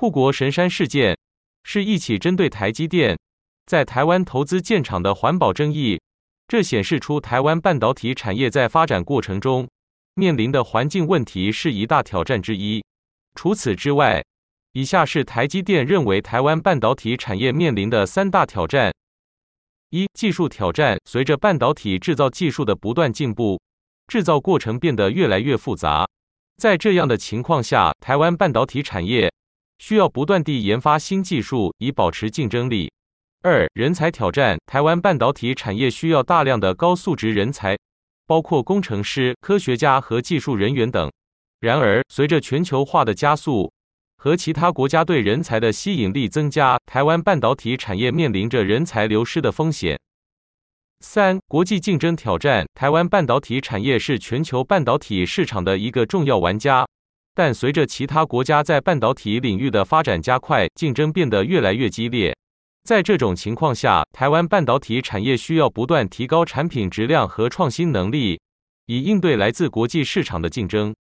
护国神山事件是一起针对台积电在台湾投资建厂的环保争议，这显示出台湾半导体产业在发展过程中面临的环境问题是一大挑战之一。除此之外，以下是台积电认为台湾半导体产业面临的三大挑战：一、技术挑战。随着半导体制造技术的不断进步，制造过程变得越来越复杂。在这样的情况下，台湾半导体产业需要不断地研发新技术，以保持竞争力。二、人才挑战。台湾半导体产业需要大量的高素质人才，包括工程师、科学家和技术人员等。然而，随着全球化的加速，和其他国家对人才的吸引力增加，台湾半导体产业面临着人才流失的风险。三、国际竞争挑战。台湾半导体产业是全球半导体市场的一个重要玩家，但随着其他国家在半导体领域的发展加快，竞争变得越来越激烈。在这种情况下，台湾半导体产业需要不断提高产品质量和创新能力，以应对来自国际市场的竞争。